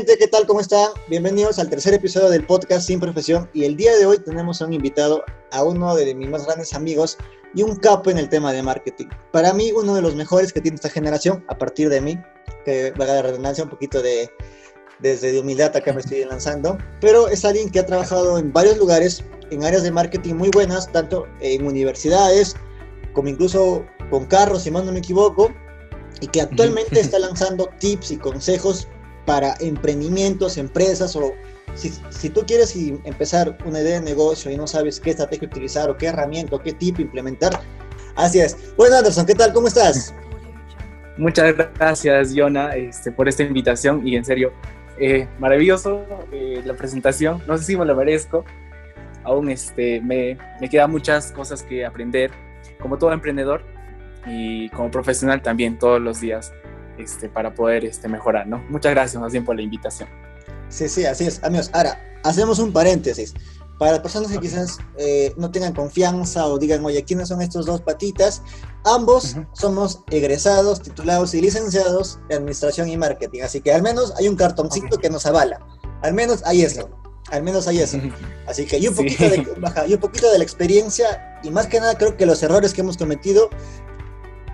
gente? ¿Qué tal? ¿Cómo están? Bienvenidos al tercer episodio del podcast Sin Profesión y el día de hoy tenemos a un invitado, a uno de mis más grandes amigos y un capo en el tema de marketing. Para mí, uno de los mejores que tiene esta generación, a partir de mí, que va a redundancia un poquito de, desde de humildad acá me estoy lanzando, pero es alguien que ha trabajado en varios lugares, en áreas de marketing muy buenas, tanto en universidades como incluso con carros, si mal no me equivoco, y que actualmente está lanzando tips y consejos para emprendimientos, empresas o si, tú quieres empezar una idea de negocio y no sabes qué estrategia utilizar o qué herramienta o qué tip implementar, así es. Bueno, Anderson, ¿qué tal? ¿Cómo estás? Muchas gracias, Yona, este, por esta invitación y en serio, eh, maravilloso eh, la presentación. No sé si me lo merezco. Aún este, me quedan muchas cosas que aprender, como todo emprendedor y como profesional también, todos los días. Este, para poder este, mejorar, ¿no? Muchas gracias más bien por la invitación. Sí, sí, así es. Amigos, ahora, hacemos un paréntesis. Para las personas que quizás eh, no tengan confianza o digan, oye, ¿quiénes son estos dos patitas? Ambos somos egresados, titulados y licenciados de Administración y Marketing. Así que al menos hay un cartoncito que nos avala. Al menos hay eso. Al menos hay eso. Así que y un, poquito de, y un poquito de la experiencia y más que nada creo que los errores que hemos cometido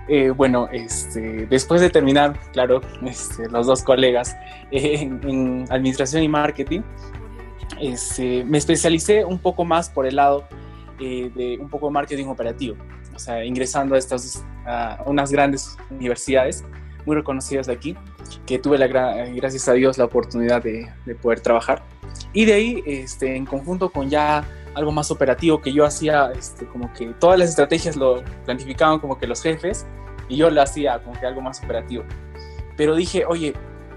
eh, bueno, este, después de terminar, claro, este, los dos colegas en, administración y marketing, este, me especialicé un poco más por el lado eh, de un poco marketing operativo, o sea, ingresando a estas a unas grandes universidades muy reconocidas de aquí, que tuve la gracias a Dios la oportunidad de, de poder trabajar. Y de ahí, este, en conjunto con ya algo más operativo que yo hacía, este, como que todas las estrategias lo planificaban como que los jefes y yo lo hacía como que algo más operativo. Pero dije, oye,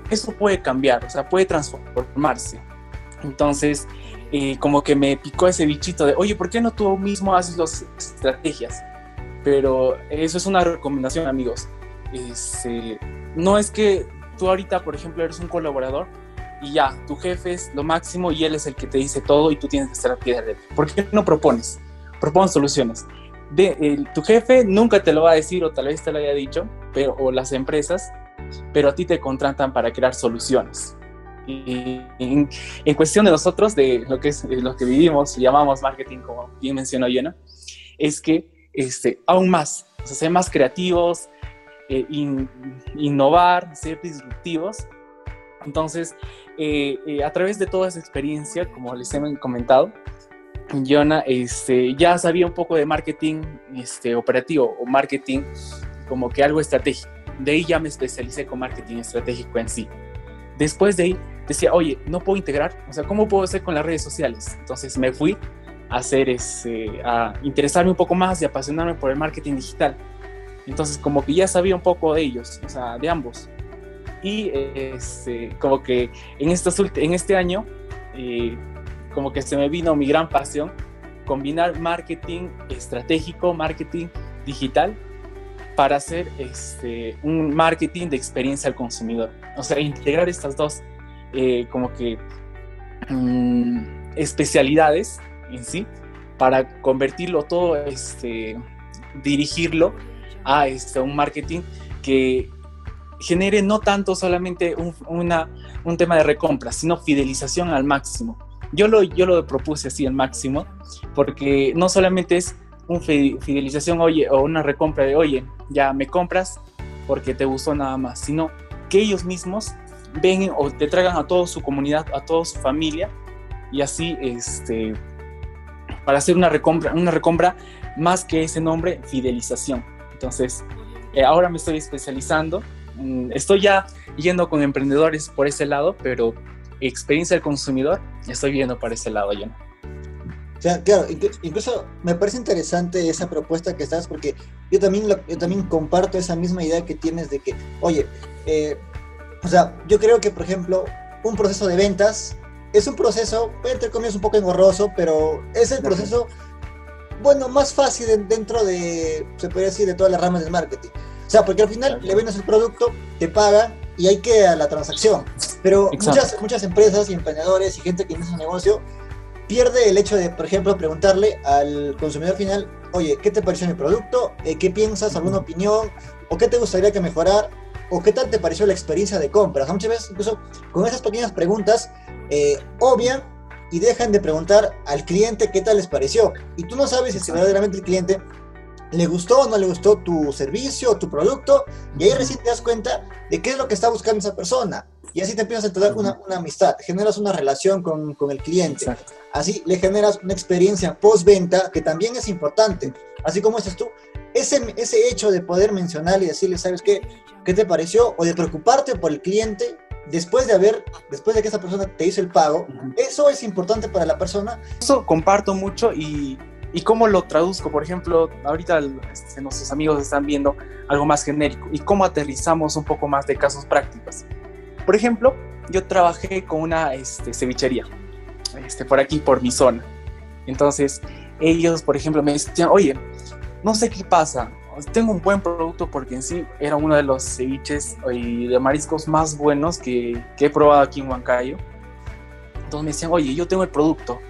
eso puede cambiar, o sea, puede transformarse. Entonces, eh, como que me picó ese bichito de, oye, ¿por qué no tú mismo haces las estrategias? Pero eso es una recomendación, amigos. Este, no es que tú ahorita, por ejemplo, eres un colaborador y ya, tu jefe es lo máximo y él es el que te dice todo y tú tienes que estar a pie de ¿Por qué no propones? Propon soluciones. De, tu jefe nunca te lo va a decir o tal vez te lo haya dicho, pero, o las empresas, pero a ti te contratan para crear soluciones. Y en, cuestión de nosotros, de lo que es lo que vivimos y llamamos marketing, como bien mencionó Yena, es que este, aún más, o sea, ser más creativos, eh, innovar, ser disruptivos. Entonces, eh, eh, a través de toda esa experiencia, como les he comentado, Yona este, ya sabía un poco de marketing este, operativo o marketing como que algo estratégico. De ahí ya me especialicé con marketing estratégico en sí. Después de ahí decía, oye, no puedo integrar, o sea, ¿cómo puedo hacer con las redes sociales? Entonces me fui a hacer ese, a interesarme un poco más y apasionarme por el marketing digital. Entonces como que ya sabía un poco de ellos, o sea, de ambos y este, como que en, este año, eh, como que se me vino mi gran pasión, combinar marketing estratégico, marketing digital, para hacer este, un marketing de experiencia al consumidor. O sea, integrar estas dos eh, como que mm, especialidades en sí para convertirlo todo, este, dirigirlo a este, un marketing que genere no tanto solamente un, un tema de recompra, sino fidelización al máximo. Yo lo, yo lo propuse así al máximo, porque no solamente es una fidelización oye, o una recompra de, oye, ya me compras porque te gustó nada más, sino que ellos mismos ven o te traigan a toda su comunidad, a toda su familia, y así, este, para hacer una recompra, una recompra más que ese nombre, fidelización. Entonces, eh, ahora me estoy especializando estoy ya yendo con emprendedores por ese lado, pero experiencia del consumidor, estoy viendo por ese lado, yo. O sea, claro, incluso me parece interesante esa propuesta que estás, porque yo también, yo también comparto esa misma idea que tienes de que, oye, eh, o sea, yo creo que, por ejemplo, un proceso de ventas es un proceso, entre comillas, un poco engorroso, pero es el proceso, bueno, más fácil dentro de, se podría decir, de todas las ramas del marketing. O sea, porque al final le vendes el producto, te paga y hay que a la transacción. Pero muchas, muchas empresas y emprendedores y gente que inicia un negocio pierde el hecho de, por ejemplo, preguntarle al consumidor final, oye, ¿qué te pareció mi producto? Eh, ¿Qué piensas? ¿Alguna opinión? ¿O qué te gustaría que mejorar? o qué tal te pareció la experiencia de compras. Muchas veces incluso con esas pequeñas preguntas eh, obvian y dejan de preguntar al cliente qué tal les pareció. Y tú no sabes si verdaderamente el cliente le gustó o no le gustó tu servicio o tu producto, y ahí recién te das cuenta de qué es lo que está buscando esa persona. Y así te empiezas a tener una, una amistad, generas una relación con, con el cliente. Así le generas una experiencia postventa que también es importante. Así como dices tú, ese, ese hecho de poder mencionar y decirle, ¿sabes qué? ¿Qué te pareció? O de preocuparte por el cliente después de haber, después de que esa persona te hizo el pago, eso es importante para la persona. Eso comparto mucho y, y cómo lo traduzco. Por ejemplo, ahorita este, nuestros amigos están viendo algo más genérico y cómo aterrizamos un poco más de casos prácticos. Por ejemplo, yo trabajé con una este, cevichería, este, por aquí, por mi zona. Entonces, ellos, por ejemplo, me decían, oye, no sé qué pasa, tengo un buen producto porque en sí era uno de los ceviches y de mariscos más buenos que, que, he probado aquí en Huancayo. Entonces me decían, oye, yo tengo el producto.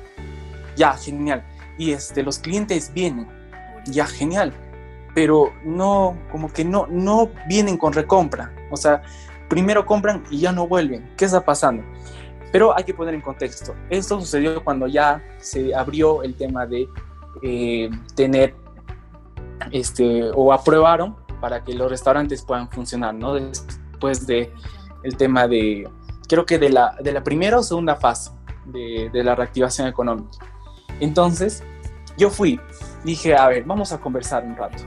Ya, genial. Y este, los clientes vienen. Ya, genial. Pero no, como que no, no vienen con recompra. O sea, primero compran y ya no vuelven. ¿Qué está pasando? Pero hay que poner en contexto. Esto sucedió cuando ya se abrió el tema de eh, tener este, o aprobaron para que los restaurantes puedan funcionar, ¿no? Después de el tema de, creo que de la, de la primera o segunda fase de, de la reactivación económica. Entonces, yo fui, dije, a ver, vamos a conversar un rato.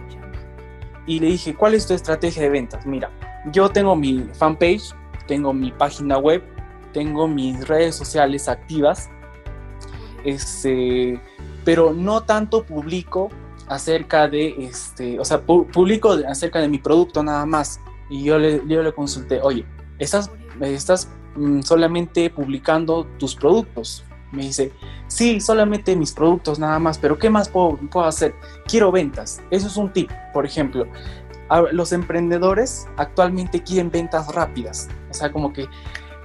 Y le dije, ¿cuál es tu estrategia de ventas? Mira, yo tengo mi fanpage, tengo mi página web, tengo mis redes sociales activas, este, pero no tanto publico acerca de, este, o sea, publico acerca de mi producto nada más. Y yo le, yo le consulté, oye, ¿estás, estás mm, solamente publicando tus productos? Me dice, sí, solamente mis productos nada más, pero ¿qué más puedo, puedo hacer? Quiero ventas. Eso es un tip, por ejemplo. Los emprendedores actualmente quieren ventas rápidas. O sea, como que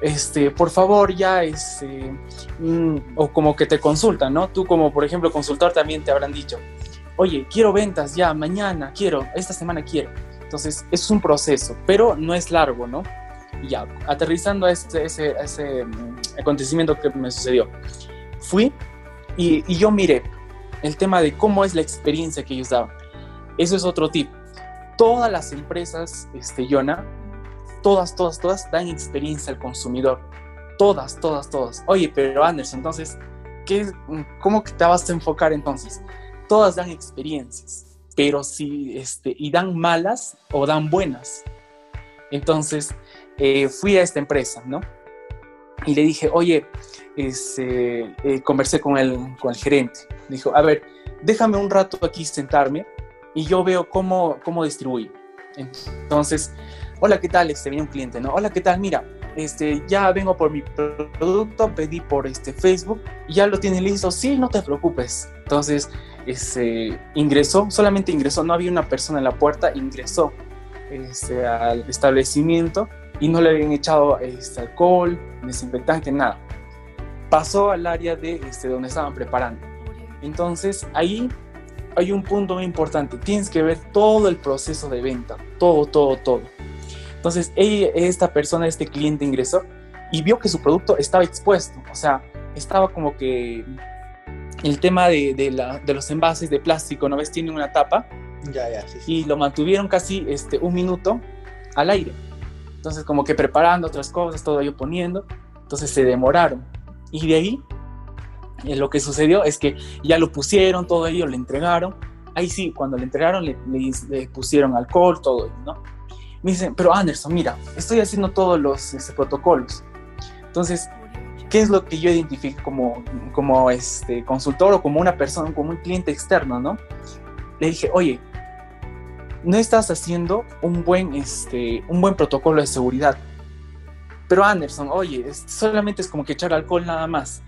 este, por favor, ya, este, mm, o como que te consultan, ¿no? Tú como, por ejemplo, consultor también te habrán dicho, oye, quiero ventas ya, mañana, quiero, esta semana quiero. Entonces, es un proceso, pero no es largo, ¿no? Y ya, aterrizando a ese, ese, ese mm, acontecimiento que me sucedió, fui y, yo miré el tema de cómo es la experiencia que ellos daban. Eso es otro tip. Todas las empresas, este, Yona, todas, todas, todas dan experiencia al consumidor. Todas, todas, todas. Oye, pero Anderson, entonces, ¿qué, ¿cómo te vas a enfocar entonces? todas dan experiencias, pero si, este, y dan malas o dan buenas. Entonces, eh, fui a esta empresa, ¿no? Y le dije, oye, este, eh, conversé con el, con el gerente. dijo, a ver, déjame un rato aquí sentarme y yo veo cómo, cómo distribuir. Entonces, hola, ¿qué tal? Este, viene un cliente, ¿no? Hola, ¿qué tal? Mira, este, ya vengo por mi producto, pedí por este Facebook, ya lo tiene listo, sí, no te preocupes. Entonces, este, ingresó, solamente ingresó, no había una persona en la puerta, ingresó este, al establecimiento y no le habían echado este, alcohol, desinfectante, nada. Pasó al área de este, donde estaban preparando. Entonces ahí hay un punto muy importante, tienes que ver todo el proceso de venta, todo, todo, todo. Entonces ella, esta persona, este cliente ingresó y vio que su producto estaba expuesto, o sea, estaba como que el tema de, de, la, de, los envases de plástico, ¿no ves? Tienen una tapa. Ya, ya, sí, Y lo mantuvieron casi este, un minuto al aire. Entonces, como que preparando otras cosas, todo ello poniendo. Entonces se demoraron. Y de ahí, eh, lo que sucedió es que ya lo pusieron, todo ello, le entregaron. Ahí sí, cuando le entregaron, le, le, pusieron alcohol, todo ello, ¿no? Me dicen, pero Anderson, mira, estoy haciendo todos los este, protocolos. Entonces, ¿Qué es lo que yo identifico como, como este consultor o como una persona, como un cliente externo, no? Le dije, oye, no estás haciendo un buen, este, un buen protocolo de seguridad. Pero Anderson, oye, solamente es como que echar alcohol nada más.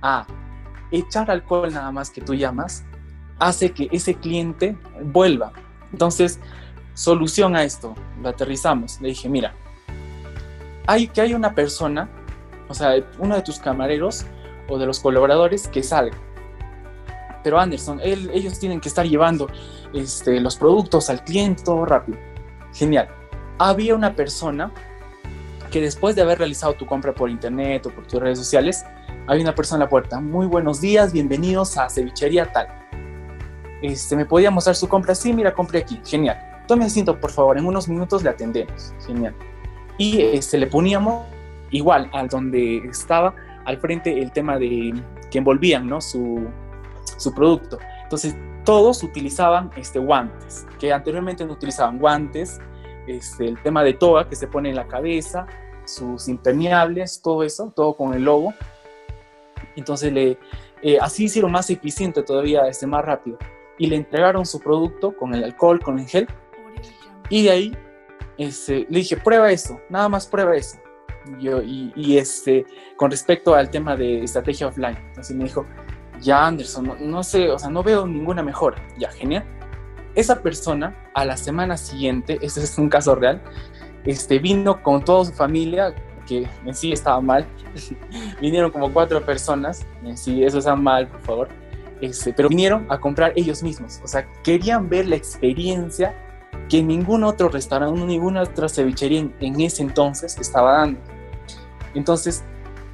Ah, echar alcohol nada más que tú llamas hace que ese cliente vuelva. Entonces, solución a esto, lo aterrizamos. Le dije, mira, hay que hay una persona o sea, uno de tus camareros o de los colaboradores que salga. Pero Anderson, ellos tienen que estar llevando este, los productos al cliente todo rápido. Genial. había una persona que después de haber realizado tu compra por internet o por tus redes sociales, había una persona en la puerta. Muy buenos días, bienvenidos a Cevichería Tal. Este, ¿Me podía mostrar su compra? Sí, mira, compré aquí. Genial. Tome asiento, por favor. En unos minutos le atendemos. Genial. Y este, le poníamos igual al donde estaba al frente el tema de que envolvían ¿no? su, su producto. Entonces, todos utilizaban este, guantes, que anteriormente no utilizaban guantes, este, el tema de toga que se pone en la cabeza, sus impermeables, todo eso, todo con el logo. Entonces, le, eh, así hicieron más eficiente todavía, este, más rápido. Y le entregaron su producto con el alcohol, con el gel. Y de ahí este, le dije, prueba eso, nada más prueba eso. Y, y, este, con respecto al tema de estrategia offline, entonces me dijo, ya Anderson, no, no, sé, o sea, no veo ninguna mejora. Ya, genial. Esa persona, a la semana siguiente, este es un caso real, este, vino con toda su familia, que en sí estaba mal. vinieron como cuatro personas, en sí, eso está mal, por favor. Este, pero vinieron a comprar ellos mismos. O sea, querían ver la experiencia que ningún otro restaurante, ninguna otra cevichería en, en ese entonces estaba dando. Entonces,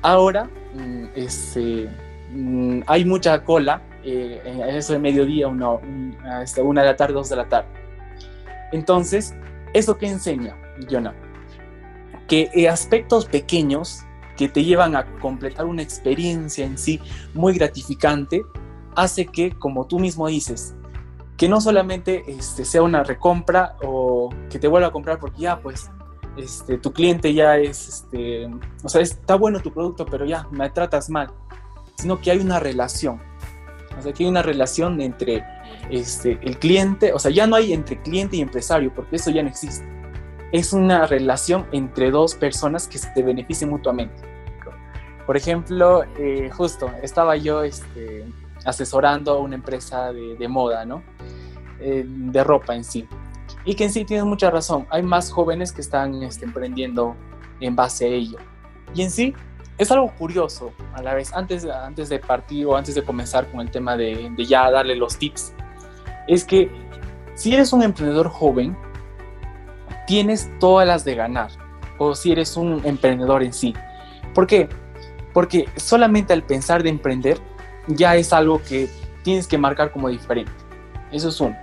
ahora, mm, este Mm, hay mucha cola, eh, eso de mediodía, una, hasta una de la tarde, dos de la tarde. Entonces, ¿eso qué enseña, Jonah? Que eh, aspectos pequeños que te llevan a completar una experiencia en sí muy gratificante, hace que, como tú mismo dices, que no solamente este, sea una recompra o que te vuelva a comprar porque ya, pues, este, tu cliente ya es, este, o sea, está bueno tu producto, pero ya, me tratas mal sino que hay una relación. O sea, que hay una relación entre este, el cliente, o sea, ya no hay entre cliente y empresario, porque eso ya no existe. Es una relación entre dos personas que se benefician mutuamente. Por ejemplo, eh, justo estaba yo este, asesorando a una empresa de, moda, ¿no? Eh, de ropa en sí. Y que en sí tiene mucha razón. Hay más jóvenes que están este, emprendiendo en base a ello. Y en sí, es algo curioso a la vez, antes, antes de partir o antes de comenzar con el tema de, ya darle los tips, es que si eres un emprendedor joven, tienes todas las de ganar, o si eres un emprendedor en sí. ¿Por qué? Porque solamente al pensar de emprender ya es algo que tienes que marcar como diferente. Eso es uno.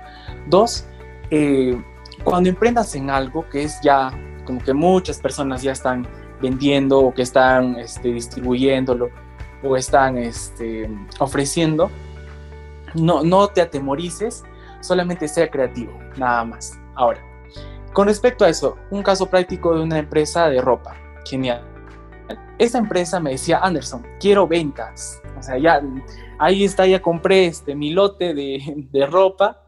Dos, eh, cuando emprendas en algo que es ya como que muchas personas ya están vendiendo o que están este, distribuyéndolo o están este, ofreciendo, no, no te atemorices, solamente sea creativo, nada más. Ahora, con respecto a eso, un caso práctico de una empresa de ropa, genial. Esta empresa me decía, Anderson, quiero ventas. O sea, ya, ahí está, ya compré este, mi lote de ropa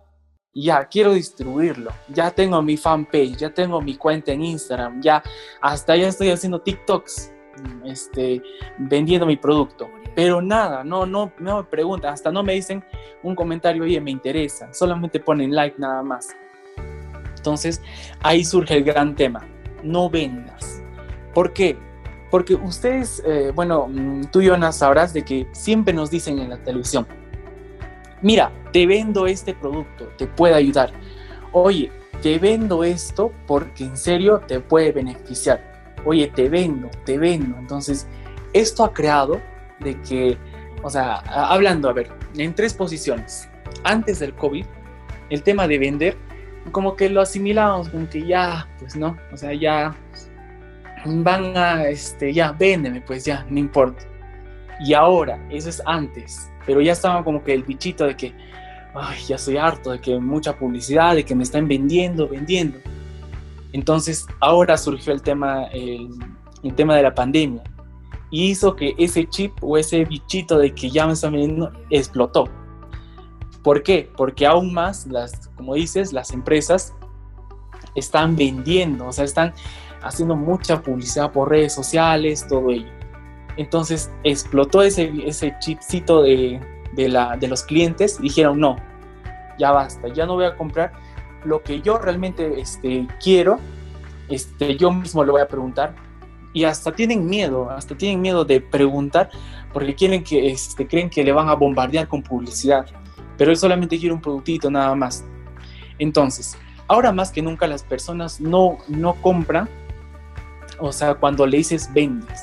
ya quiero distribuirlo, ya tengo mi fanpage, ya tengo mi cuenta en Instagram, ya hasta ya estoy haciendo TikToks, este, vendiendo mi producto. Pero nada, no, no, no me preguntan, hasta no me dicen un comentario, oye, me interesa, solamente ponen like nada más. Entonces, ahí surge el gran tema, no vendas. ¿Por qué? Porque ustedes, eh, bueno, mm, tú, Jonas, sabrás de que siempre nos dicen en la televisión, mira, te vendo este producto, te puede ayudar. Oye, te vendo esto porque en serio te puede beneficiar. Oye, te vendo, te vendo. Entonces, esto ha creado de que, o sea, hablando, a ver, en tres posiciones. Antes del COVID, el tema de vender, como que lo asimilábamos, como que ya, pues no, o sea, ya van a, este, ya, véndeme, pues ya, no importa. Y ahora, eso es antes, pero ya estaba como que el bichito de que, ay, ya soy harto de que mucha publicidad, de que me están vendiendo, vendiendo. Entonces ahora surgió el tema, el, tema de la pandemia y hizo que ese chip o ese bichito de que ya me están vendiendo explotó. ¿Por qué? Porque aún más, las, como dices, las empresas están vendiendo, o sea, están haciendo mucha publicidad por redes sociales, todo ello. Entonces explotó ese, ese chipcito de, los clientes y dijeron, no, ya basta, ya no voy a comprar lo que yo realmente este, quiero, este, yo mismo lo voy a preguntar. Y hasta tienen miedo, hasta tienen miedo de preguntar porque quieren que, este, creen que le van a bombardear con publicidad. Pero él solamente quiere un productito nada más. Entonces, ahora más que nunca las personas no, no compran, o sea, cuando le dices vendes.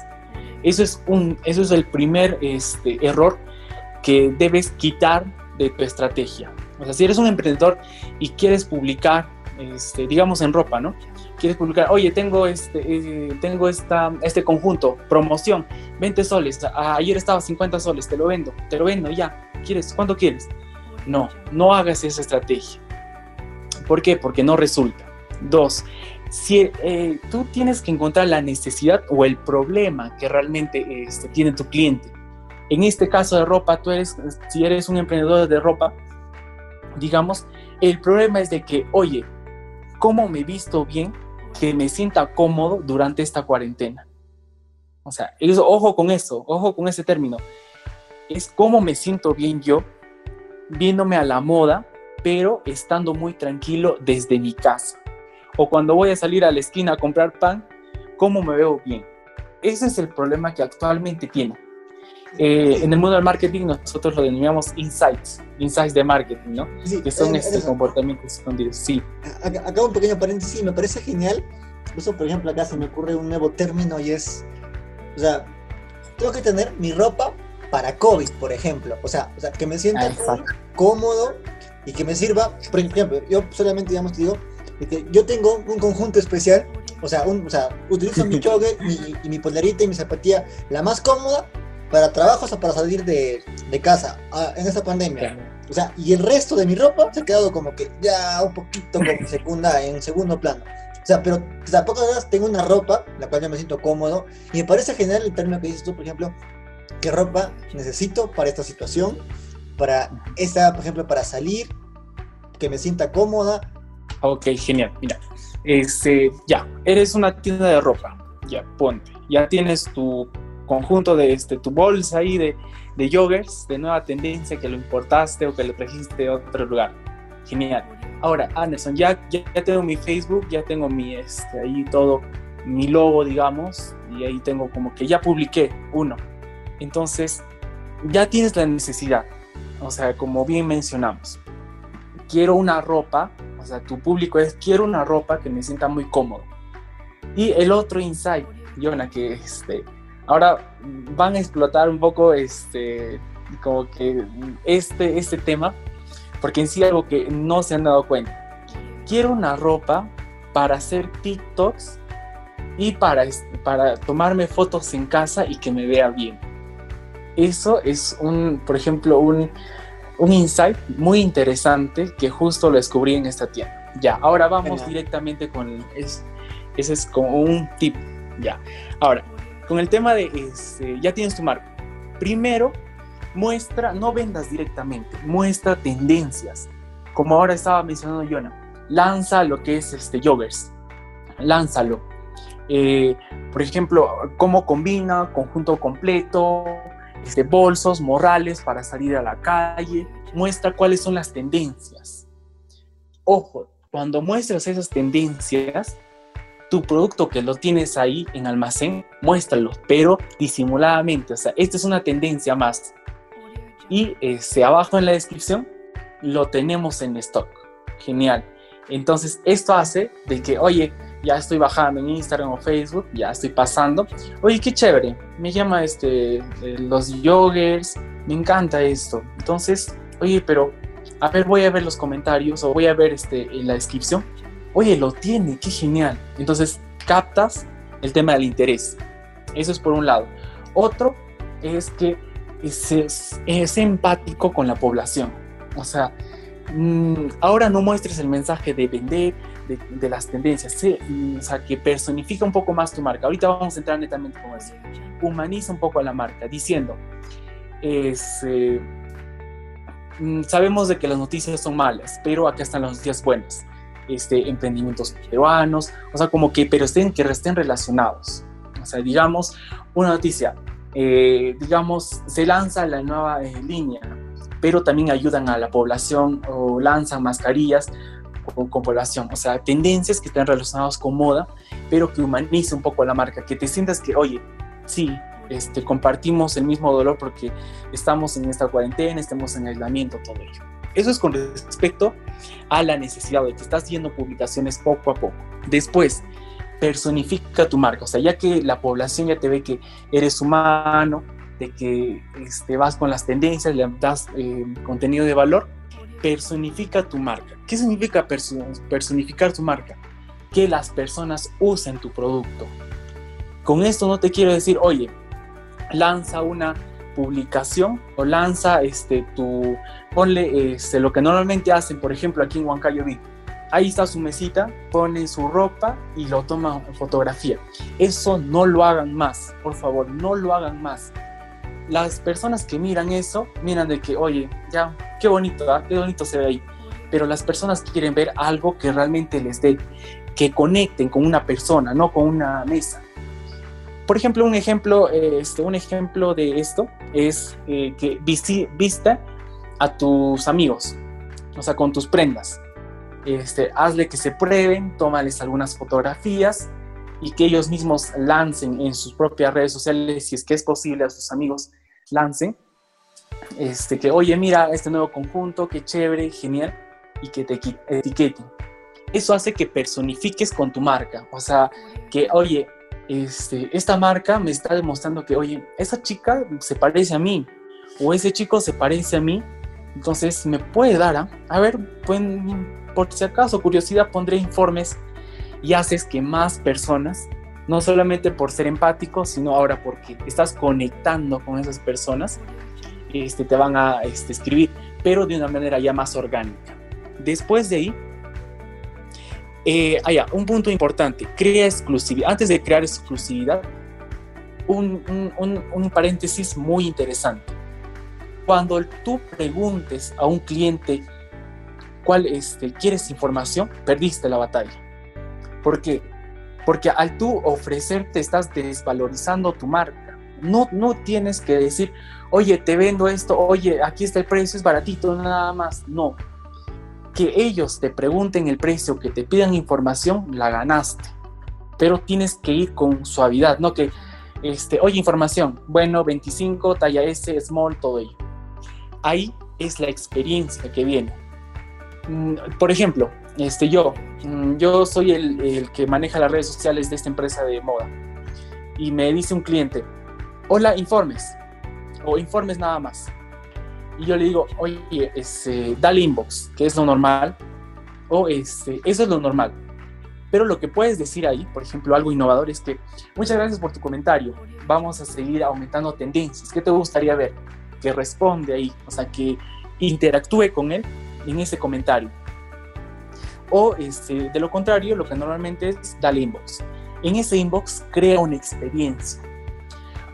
Eso es, un, eso es el primer este, error que debes quitar de tu estrategia. O sea, si eres un emprendedor y quieres publicar, este, digamos en ropa, ¿no? Quieres publicar, oye, tengo este, eh, tengo esta, este conjunto, promoción, 20 soles, ayer estaba 50 soles, te lo vendo, te lo vendo, ya, ¿quieres? ¿Cuánto quieres? No, no hagas esa estrategia. ¿Por qué? Porque no resulta. Dos, si eh, tú tienes que encontrar la necesidad o el problema que realmente este, tiene tu cliente. En este caso de ropa, tú eres, si eres un emprendedor de ropa, digamos, el problema es de que, oye, ¿cómo me visto bien que me sienta cómodo durante esta cuarentena? O sea, ojo con eso, ojo con ese término. Es cómo me siento bien yo viéndome a la moda, pero estando muy tranquilo desde mi casa o cuando voy a salir a la esquina a comprar pan, ¿cómo me veo bien? Ese es el problema que actualmente tiene. Eh, en el mundo del marketing nosotros lo denominamos insights, insights de marketing, ¿no? que son estos comportamientos escondidos. Sí. Acá un pequeño paréntesis, me parece genial. Eso, por ejemplo, acá se me ocurre un nuevo término y es, o sea, tengo que tener mi ropa para COVID, por ejemplo. O sea, o sea que me sienta ah, cómodo y que me sirva. Por ejemplo, yo solamente, digamos, te digo, yo tengo un conjunto especial, o sea, un, o sea utilizo mi chogue y mi polerita y mi zapatilla, la más cómoda para trabajos o para salir de, de casa ah, en esta pandemia. O sea, y el resto de mi ropa se ha quedado como que ya un poquito como segunda, en segundo plano. O sea, pero tampoco tengo una ropa, la cual yo me siento cómodo, y me parece genial el término que dices tú, por ejemplo, qué ropa necesito para esta situación, para esta, por ejemplo, para salir, que me sienta cómoda, Ok, genial. Mira, este, ya, eres una tienda de ropa. Ya, ponte. Ya tienes tu conjunto de este, tu bolsa ahí de, de joggers de nueva tendencia que lo importaste o que lo trajiste de otro lugar. Genial. Ahora, Anderson, ya, ya, tengo mi Facebook, ya tengo mi, este, ahí todo, mi logo, digamos, y ahí tengo como que ya publiqué uno. Entonces, ya tienes la necesidad. O sea, como bien mencionamos, quiero una ropa o sea, tu público es, quiero una ropa que me sienta muy cómodo. Y el otro insight, Jonah, que este, ahora van a explotar un poco este, como que este, este tema, porque en sí algo que no se han dado cuenta. Quiero una ropa para hacer TikToks y para, para tomarme fotos en casa y que me vea bien. Eso es un, por ejemplo, un, un insight muy interesante que justo lo descubrí en esta tienda. Ya, ahora vamos directamente con es, ese es como un tip. Ya, ahora con el tema de este, ya tienes tu marca. Primero, muestra, no vendas directamente, muestra tendencias. Como ahora estaba mencionando Jonah, lanza lo que es este joggers, lánzalo. Eh, por ejemplo, cómo combina, conjunto completo, de bolsos, morrales para salir a la calle, muestra cuáles son las tendencias. Ojo, cuando muestras esas tendencias, tu producto que lo tienes ahí en almacén, muéstralo, pero disimuladamente. O sea, esta es una tendencia más. Y este, abajo en la descripción lo tenemos en stock. Genial. Entonces, esto hace de que, oye, ya estoy bajando en Instagram o Facebook, ya estoy pasando. Oye, qué chévere, me llama este, eh, los joggers, me encanta esto. Entonces, oye, pero a ver, voy a ver los comentarios o voy a ver este, en la descripción. Oye, lo tiene, qué genial. Entonces, captas el tema del interés. Eso es por un lado. Otro es que es, es empático con la población. O sea, mm, ahora no muestres el mensaje de vender, de, las tendencias, o sea, que personifica un poco más tu marca. Ahorita vamos a entrar netamente con eso. Humaniza un poco a la marca, diciendo, es, eh, mm, sabemos de que las noticias son malas, pero acá están las noticias buenas. Este, emprendimientos peruanos, o sea, como que, pero estén, que estén relacionados. O sea, digamos, una noticia, eh, digamos, se lanza la nueva eh, línea, pero también ayudan a la población o lanzan mascarillas con, población, o sea, tendencias que están relacionadas con moda, pero que humanice un poco la marca, que te sientas que, oye, sí, este, compartimos el mismo dolor porque estamos en esta cuarentena, estamos en aislamiento, todo ello. Eso es con respecto a la necesidad de que estás haciendo publicaciones poco a poco. Después, personifica tu marca, o sea, ya que la población ya te ve que eres humano, de que este, vas con las tendencias, le das eh, contenido de valor, personifica tu marca. ¿Qué significa personificar tu marca? Que las personas usen tu producto. Con esto no te quiero decir, oye, lanza una publicación o lanza este tu ponle este, lo que normalmente hacen por ejemplo aquí en Huancayo vi ahí está su mesita pone su ropa y lo toma fotografía eso no lo hagan más por favor no lo hagan más las personas que miran eso, miran de que, oye, ya, qué bonito, ¿ah? qué bonito se ve ahí. Pero las personas quieren ver algo que realmente les dé, que conecten con una persona, no con una mesa. Por ejemplo, un ejemplo, este, un ejemplo de esto es eh, que vista a tus amigos, o sea, con tus prendas. Este, hazle que se prueben, tómales algunas fotografías y que ellos mismos lancen en sus propias redes sociales, si es que es posible, a sus amigos lancen, este, que oye, mira este nuevo conjunto, qué chévere, genial, y que te etiqueten. Eso hace que personifiques con tu marca, o sea, que oye, este, esta marca me está demostrando que, oye, esa chica se parece a mí, o ese chico se parece a mí, entonces me puede dar, ¿ah? a ver, pueden, por si acaso, curiosidad, pondré informes y haces que más personas, no solamente por ser empático, sino ahora porque estás conectando con esas personas, este, te van a este, escribir, pero de una manera ya más orgánica. Después de ahí, eh, un punto importante, crea exclusividad. Antes de crear exclusividad, un, un, un, paréntesis muy interesante. Cuando tú preguntes a un cliente cuál este, quieres información, perdiste la batalla ¿Por qué? Porque al tú ofrecerte estás desvalorizando tu marca. No, no tienes que decir, oye, te vendo esto, oye, aquí está el precio, es baratito, nada más. No. Que ellos te pregunten el precio, que te pidan información, la ganaste. Pero tienes que ir con suavidad, no que, este, oye, información, bueno, 25, talla S, small, todo ello. Ahí es la experiencia que viene. Mm, por ejemplo, este, yo, mm, yo soy el, que maneja las redes sociales de esta empresa de moda. Y me dice un cliente, hola, informes. O informes nada más. Y yo le digo, oye, este, dale inbox, que es lo normal. O este, eso es lo normal. Pero lo que puedes decir ahí, por ejemplo, algo innovador es que, muchas gracias por tu comentario. Vamos a seguir aumentando tendencias. ¿Qué te gustaría ver? Que responde ahí, o sea, que interactúe con él en ese comentario o este, de lo contrario, lo que normalmente es, dale inbox. En ese inbox crea una experiencia.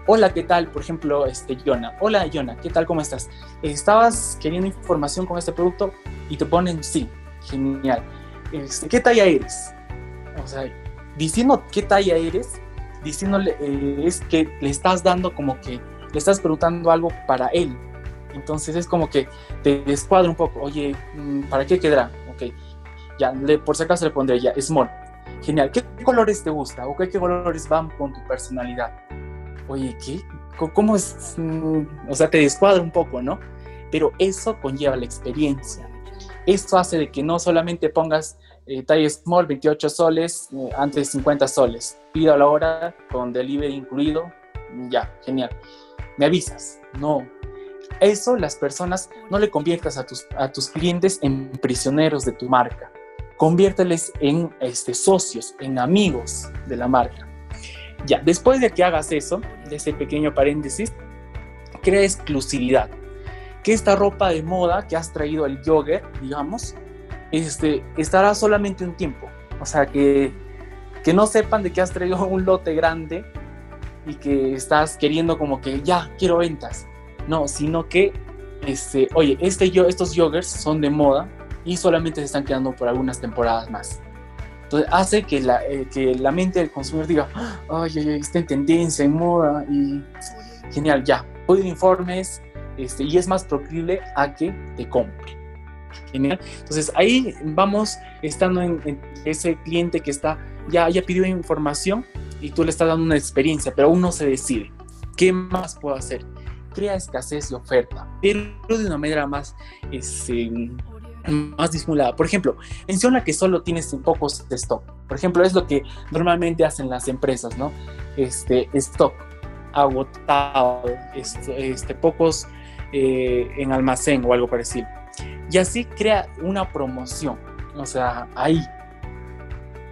Hola, ¿qué tal? Por ejemplo, este, Yona. Hola, Yona, ¿qué tal? ¿Cómo estás? ¿Estabas queriendo información con este producto? Y te ponen sí. Genial. Este, ¿Qué talla eres? O sea, diciendo qué talla eres, diciéndole, eh, es que le estás dando como que le estás preguntando algo para él. Entonces es como que te descuadra un poco. Oye, mm, ¿para qué quedará? Ya, por si acaso le pondré ya, small. Genial. ¿Qué colores te gusta? ¿O qué, colores van con tu personalidad? Oye, ¿qué? ¿Cómo es? Mm, o sea, te descuadra un poco, ¿no? Pero eso conlleva la experiencia. Esto hace de que no solamente pongas eh, talla small, 28 soles, eh, antes de 50 soles. Pido a la hora con delivery incluido. Ya, genial. Me avisas. No, eso las personas no le conviertas a tus, a tus clientes en prisioneros de tu marca conviérteles en este, socios, en amigos de la marca. Ya, después de que hagas eso, de ese pequeño paréntesis, crea exclusividad. Que esta ropa de moda que has traído el jogger, digamos, este, estará solamente un tiempo. O sea, que, que no sepan de que has traído un lote grande y que estás queriendo como que ya quiero ventas. No, sino que, este, oye, este, estos joggers son de moda, y solamente se están quedando por algunas temporadas más. Entonces hace que la, eh, que la mente del consumidor diga, ay, ay, está en tendencia, en moda, y genial, ya, puedo informes, este, y es más proclive a que te compre. Genial. Entonces ahí vamos estando en, ese cliente que está, ya, ya pidió información y tú le estás dando una experiencia, pero aún no se decide. ¿Qué más puedo hacer? Crea escasez de oferta, pero de una manera más este, más disimulada. Por ejemplo, menciona que solo tienes pocos stock. Por ejemplo, es lo que normalmente hacen las empresas, ¿no? Este, stock agotado, este, este pocos eh, en almacén o algo parecido. Y así crea una promoción. O sea, ahí.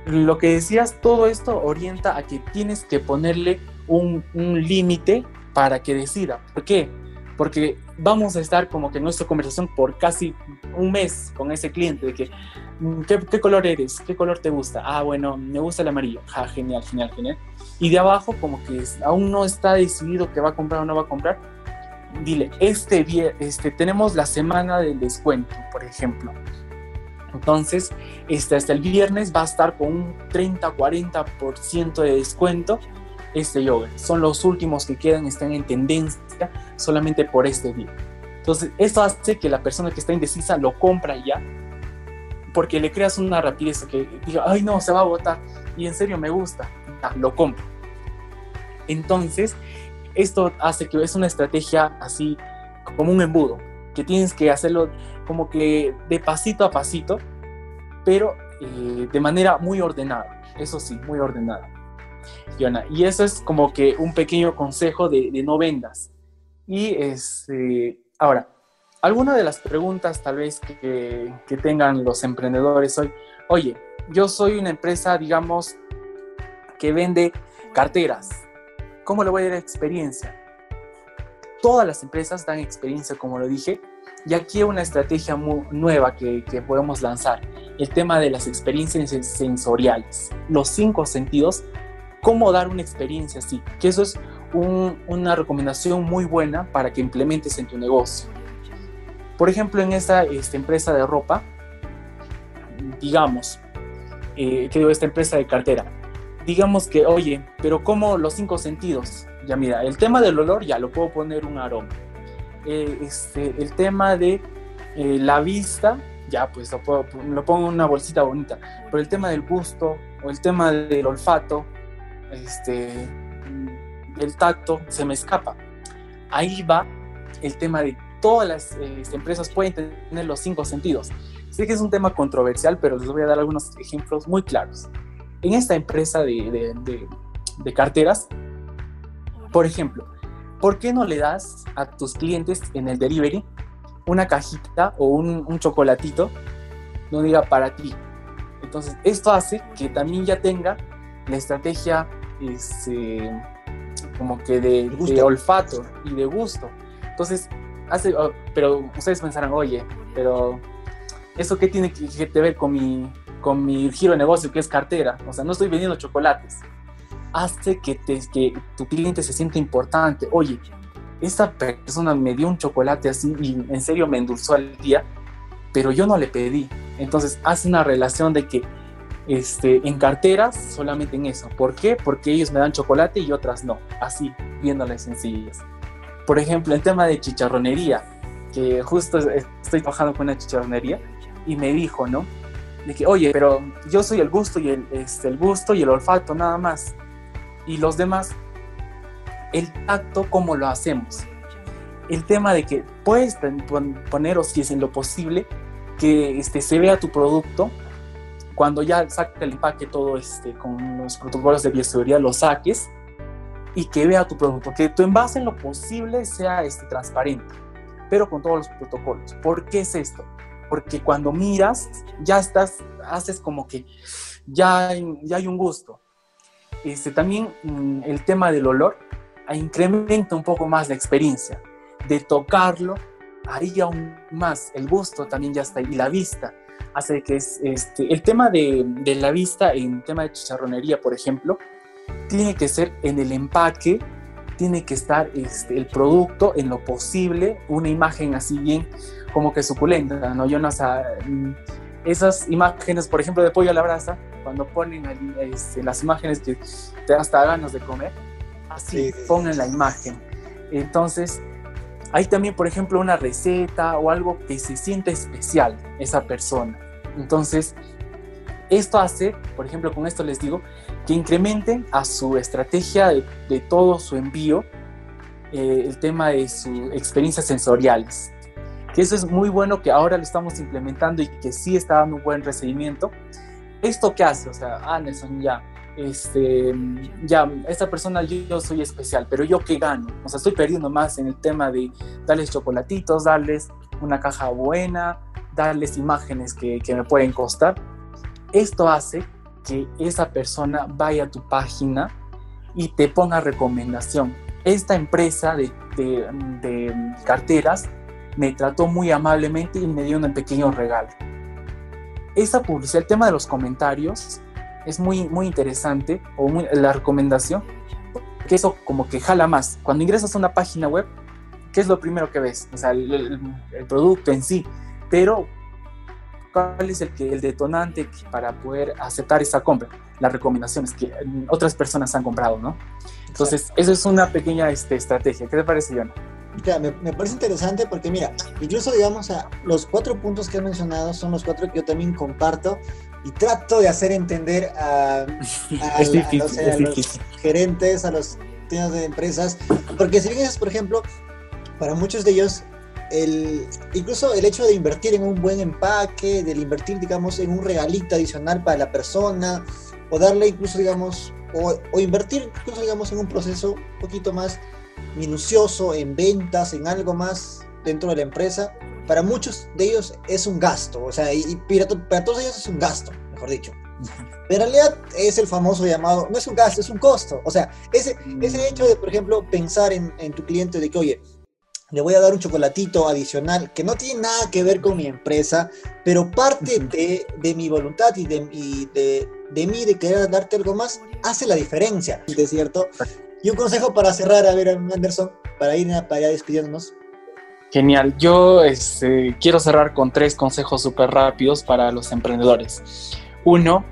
Lo que decías, todo esto orienta a que tienes que ponerle un, un límite para que decida. ¿Por qué? Porque vamos a estar como que en nuestra conversación por casi un mes con ese cliente de que, mm, ¿qué, color eres? ¿Qué color te gusta? Ah, bueno, me gusta el amarillo. Ja, genial, genial, genial. Y de abajo como que aún no está decidido que va a comprar o no va a comprar. Dile, este, este tenemos la semana del descuento, por ejemplo. Entonces, este, hasta el viernes va a estar con un 30-40% de descuento este yoga. Son los últimos que quedan, están en tendencia solamente por este día. Entonces, esto hace que la persona que está indecisa lo compra ya, porque le creas una rapidez que diga, ay no, se va a votar, y en serio me gusta, lo compro. Entonces, esto hace que es una estrategia así como un embudo, que tienes que hacerlo como que de pasito a pasito, pero eh, de manera muy ordenada, eso sí, muy ordenada. Y eso es como que un pequeño consejo de, no vendas. Y este, ahora, alguna de las preguntas tal vez que, que, tengan los emprendedores hoy, oye, yo soy una empresa, digamos, que vende carteras. ¿Cómo le voy a dar experiencia? Todas las empresas dan experiencia, como lo dije, y aquí hay una estrategia muy nueva que, que, podemos lanzar, el tema de las experiencias sensoriales. Los cinco sentidos cómo dar una experiencia así, que eso es una recomendación muy buena para que implementes en tu negocio. Por ejemplo, en esta, esta empresa de ropa, digamos, eh, que digo, esta empresa de cartera, digamos que, oye, pero ¿cómo los cinco sentidos? Ya mira, el tema del olor ya lo puedo poner un aroma. Eh, este, el tema de eh, la vista, ya pues lo, puedo, lo pongo en una bolsita bonita. Pero el tema del gusto o el tema del olfato, este, el tacto, se me escapa. Ahí va el tema de todas las este, empresas pueden tener los cinco sentidos. Sé que es un tema controversial, pero les voy a dar algunos ejemplos muy claros. En esta empresa de, de, carteras, por ejemplo, ¿por qué no le das a tus clientes en el delivery una cajita o un, un chocolatito, no diga para ti? Entonces, esto hace que también ya tenga la estrategia este, como que de, olfato y de gusto. Entonces, hace, oh, pero ustedes pensarán, oye, pero ¿eso qué tiene que, ver con mi, con mi giro de negocio que es cartera? O sea, no estoy vendiendo chocolates. Hace que, te, que tu cliente se sienta importante. Oye, esta persona me dio un chocolate así y en serio me endulzó el día, pero yo no le pedí. Entonces, hace una relación de que este, en carteras solamente en eso. ¿Por qué? Porque ellos me dan chocolate y otras no, así, viéndolas sencillas. Por ejemplo, el tema de chicharronería, que justo estoy trabajando con una chicharronería y me dijo, ¿no? De que, oye, pero yo soy el gusto y el, este, el gusto y el olfato nada más. Y los demás, el tacto, ¿cómo lo hacemos? El tema de que puedes poner, o si es en lo posible, que este, se vea tu producto cuando ya saca el empaque todo este, con los protocolos de bioseguridad, lo saques y que vea tu producto, que tu envase en lo posible sea este, transparente, pero con todos los protocolos. ¿Por qué es esto? Porque cuando miras, ya estás, haces como que ya, ya hay un gusto. Este, también mm, el tema del olor incrementa un poco más la experiencia de tocarlo, ahí aún más, el gusto también ya está ahí, y la vista hace que es este, el tema de, de, la vista en tema de chicharronería, por ejemplo, tiene que ser en el empaque, tiene que estar este, el producto en lo posible, una imagen así bien como que suculenta, ¿no? Yo no sé, mm, esas imágenes, por ejemplo, de pollo a la brasa, cuando ponen este, las imágenes que te hasta ganas de comer, así pongan la imagen. Entonces, hay también, por ejemplo, una receta o algo que se sienta especial esa persona. Entonces, esto hace, por ejemplo, con esto les digo, que incrementen a su estrategia de, todo su envío eh, el tema de sus experiencias sensoriales. que eso es muy bueno que ahora lo estamos implementando y que sí está dando un buen recibimiento. ¿Esto qué hace? O sea, Anderson ya, este, ya, esta persona yo, soy especial, pero yo qué gano? O sea, estoy perdiendo más en el tema de darles chocolatitos, darles una caja buena, darles imágenes que, me pueden costar. Esto hace que esa persona vaya a tu página y te ponga recomendación. Esta empresa de carteras me trató muy amablemente y me dio un pequeño regalo. Esa publicidad, el tema de los comentarios, es muy, muy interesante, o la recomendación, que eso como que jala más. Cuando ingresas a una página web, ¿qué es lo primero que ves? O sea, el, producto en sí, pero ¿cuál es el, que, el detonante para poder aceptar esa compra? Las recomendaciones que otras personas han comprado, ¿no? Entonces, eso es una pequeña este, estrategia. ¿Qué te parece, John? me, me, parece interesante porque mira, incluso digamos a los cuatro puntos que has mencionado son los cuatro que yo también comparto y trato de hacer entender a, los, gerentes, a los tiendas de empresas, porque si bien es, por ejemplo, para muchos de ellos, el, incluso el hecho de invertir en un buen empaque, de invertir, digamos, en un regalito adicional para la persona, o darle incluso, digamos, o, o invertir incluso, digamos, en un proceso un poquito más minucioso en ventas, en algo más dentro de la empresa, para muchos de ellos es un gasto, o sea, y, para, todos ellos es un gasto, mejor dicho. Pero en realidad es el famoso llamado, no es un gasto, es un costo. O sea, ese, ese mm. hecho de, por ejemplo, pensar en, en tu cliente de que, oye, le voy a dar un chocolatito adicional que no tiene nada que ver con mi empresa, pero parte de, de mi voluntad y, de, y de, de, mí de querer darte algo más hace la diferencia, ¿de cierto? Y un consejo para cerrar, a ver, Anderson, para ir para allá despidiéndonos. Genial. Yo este, quiero cerrar con tres consejos súper rápidos para los emprendedores. Uno,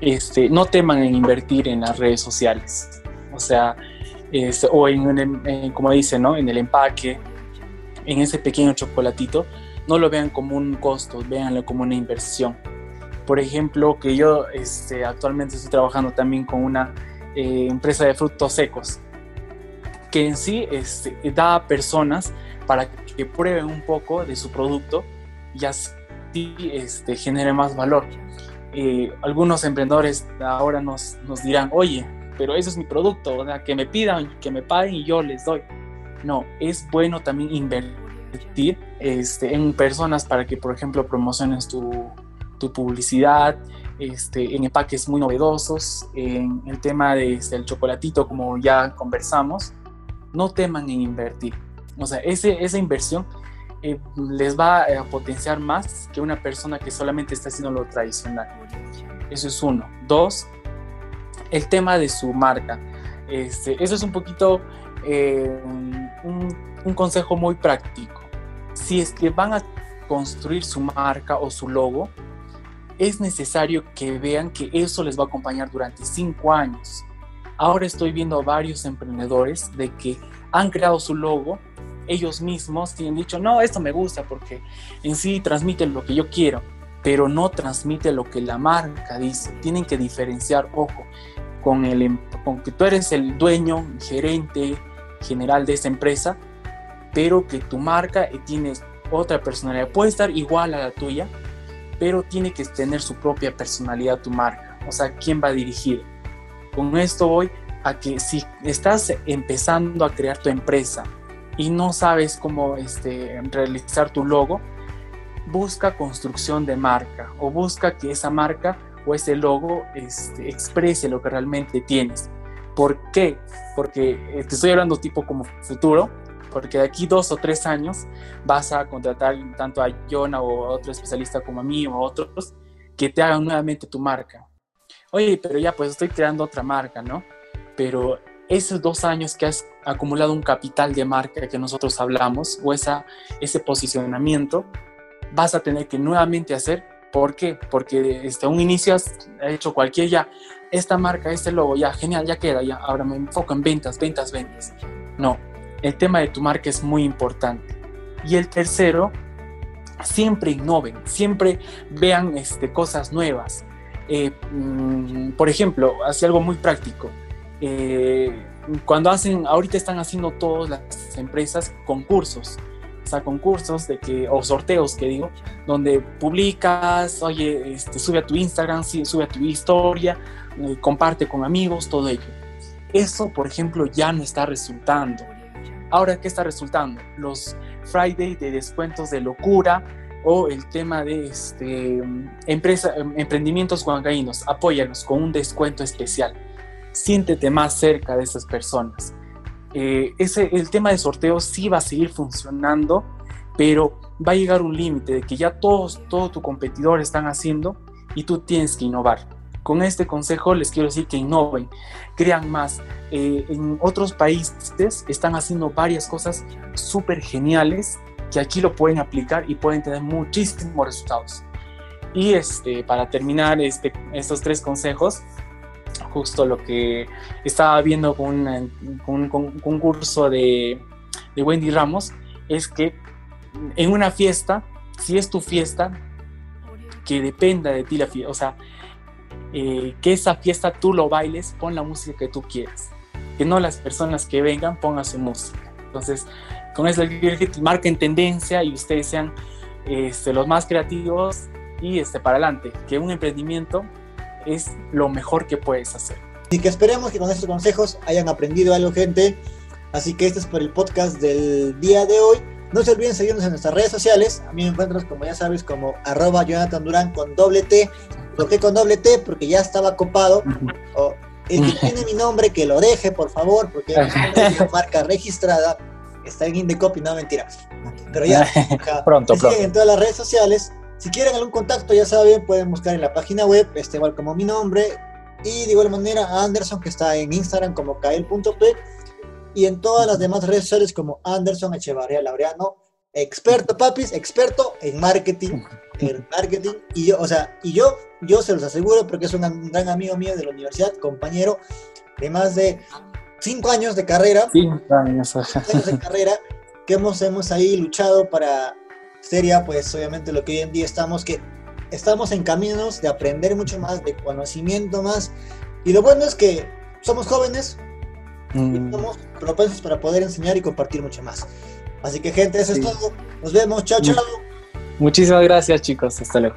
este, no teman en invertir en las redes sociales. O sea, este, o en, como dice, ¿no? En el empaque, en ese pequeño chocolatito, no lo vean como un costo, véanlo como una inversión. Por ejemplo, que yo este, actualmente estoy trabajando también con una eh, empresa de frutos secos, que en sí este, da a personas para que prueben un poco de su producto y así este, genere más valor. Eh, algunos emprendedores ahora nos, dirán, oye, pero ese es mi producto, que me pidan, que me paguen y yo les doy. No, es bueno también invertir este, en personas para que, por ejemplo, promociones tu publicidad, este, en empaques muy novedosos, en el tema del este, chocolatito, como ya conversamos, no teman en invertir. O sea, ese, esa inversión eh, les va a potenciar más que una persona que solamente está haciendo lo tradicional. Eso es uno. Dos, el tema de su marca. Este, eso es un poquito eh, un, un consejo muy práctico. Si es que van a construir su marca o su logo, es necesario que vean que eso les va a acompañar durante cinco años. Ahora estoy viendo varios emprendedores de que han creado su logo ellos mismos y han dicho, no, esto me gusta porque en sí transmite lo que yo quiero, pero no transmite lo que la marca dice. Tienen que diferenciar, ojo, con, el, em, con que tú eres el dueño, gerente general de esa empresa, pero que tu marca tiene otra personalidad. Puede estar igual a la tuya, pero tiene que tener su propia personalidad tu marca, o sea, quién va dirigido. Con esto voy a que si estás empezando a crear tu empresa y no sabes cómo este, realizar tu logo, busca construcción de marca o busca que esa marca o ese logo este, exprese lo que realmente tienes. ¿Por qué? Porque eh, te estoy hablando tipo como futuro, porque de aquí dos o tres años vas a contratar tanto a Jonah o a otro especialista como a mí o a otros que te hagan nuevamente tu marca. Oye, pero ya pues estoy creando otra marca, ¿no? Pero esos dos años que has acumulado un capital de marca que nosotros hablamos o esa, ese posicionamiento, vas a tener que nuevamente hacer. ¿Por qué? Porque desde un inicio has hecho cualquier ya, esta marca, este logo, ya, genial, ya queda, ya, ahora me enfoco en ventas, ventas, ventas. No, el tema de tu marca es muy importante. Y el tercero, siempre innoven, siempre vean este, cosas nuevas. Eh, mm, por ejemplo, hace algo muy práctico. Eh, cuando hacen, ahorita están haciendo todas las empresas concursos. a concursos de que, o sorteos que digo, donde publicas, oye, este, sube a tu Instagram, sube a tu historia, eh, comparte con amigos, todo ello. Eso, por ejemplo, ya no está resultando. Ahora, ¿qué está resultando? Los Friday de descuentos de locura o el tema de este, emprendimientos huancaínos, apóyalos con un descuento especial. Siéntete más cerca de esas personas. Eh, ese, el tema de sorteos sí va a seguir funcionando, pero va a llegar un límite de que ya todos, todo tu competidor están haciendo y tú tienes que innovar. Con este consejo les quiero decir que innoven, crean más. Eh, en otros países están haciendo varias cosas súper geniales que aquí lo pueden aplicar y pueden tener muchísimos resultados. Y este, para terminar este, estos tres consejos, justo lo que estaba viendo con, un concurso de, de Wendy Ramos, es que en una fiesta, si es tu fiesta, que dependa de ti la fiesta, o sea, eh, que esa fiesta tú lo bailes, pon la música que tú quieras. Que no las personas que vengan pongan su música. Entonces, con eso que marquen tendencia y ustedes sean este, los más creativos y este, para adelante. Que un emprendimiento es lo mejor que puedes hacer. Y que esperemos que con estos consejos hayan aprendido algo, gente. Así que este es por el podcast del día de hoy. No se olviden seguirnos en nuestras redes sociales. A mí me encuentras, como ya sabes, como arroba Jonathan Durán con doble T. ¿Por qué con doble T? Porque ya estaba copado. O el que tiene mi nombre, que lo deje, por favor, porque es una marca registrada. Está en Indecopy, no mentira. Pero ya, pronto, pronto. en todas las redes sociales. Si quieren algún contacto, ya saben, pueden buscar en la página web, este igual como mi nombre. Y de igual manera, Anderson, que está en Instagram como kael.p y en todas las demás redes sociales como Anderson Echevarría Laureano, experto, papis, experto en marketing, en marketing, y yo, o sea, y yo, yo se los aseguro porque es un gran amigo mío de la universidad, compañero de más de cinco años de carrera, cinco años, años de carrera, que hemos, hemos ahí luchado para sería, pues obviamente lo que hoy en día estamos, que estamos en caminos de aprender mucho más, de conocimiento más, y lo bueno es que somos jóvenes, Mm. Somos propensos para poder enseñar y compartir mucho más. Así que gente, eso es todo. Nos vemos. Chao, chao. Muchísimas gracias chicos. Hasta luego.